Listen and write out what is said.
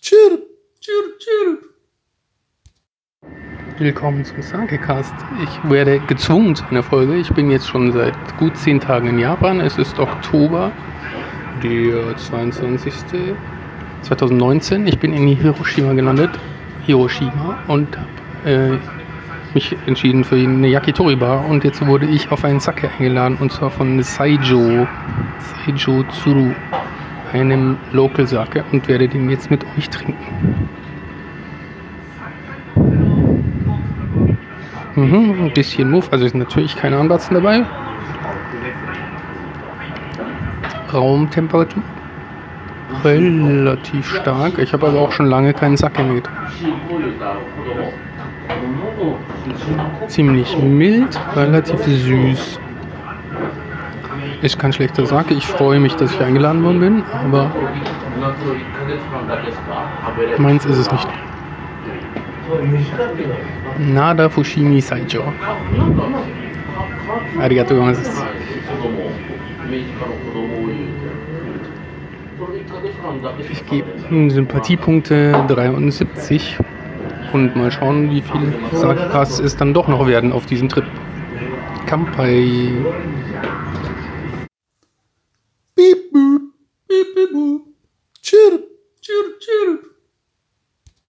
Chirp, chirp, chirp. Willkommen zum Sagecast. Ich werde gezwungen zu einer Folge. Ich bin jetzt schon seit gut zehn Tagen in Japan. Es ist Oktober, der 22. 2019. Ich bin in Hiroshima gelandet. Hiroshima und äh, mich entschieden für eine Yakitori-Bar und jetzt wurde ich auf einen Sake eingeladen und zwar von Saijo, Saijo Tsuru einem Local Sake, und werde den jetzt mit euch trinken. Mhm, ein bisschen Muff, also ist natürlich keine Anbatzen dabei. Raumtemperatur relativ stark. Ich habe aber auch schon lange keinen Sack mehr Ziemlich mild, relativ süß. Ist kein schlechter Sack. Ich freue mich, dass ich eingeladen worden bin, aber meins ist es nicht. Nada Fushimi Saijo. Arigatou gozaimasu. Ich gebe Sympathiepunkte 73 und mal schauen, wie viele Sagas es dann doch noch werden auf diesem Trip. Kampai.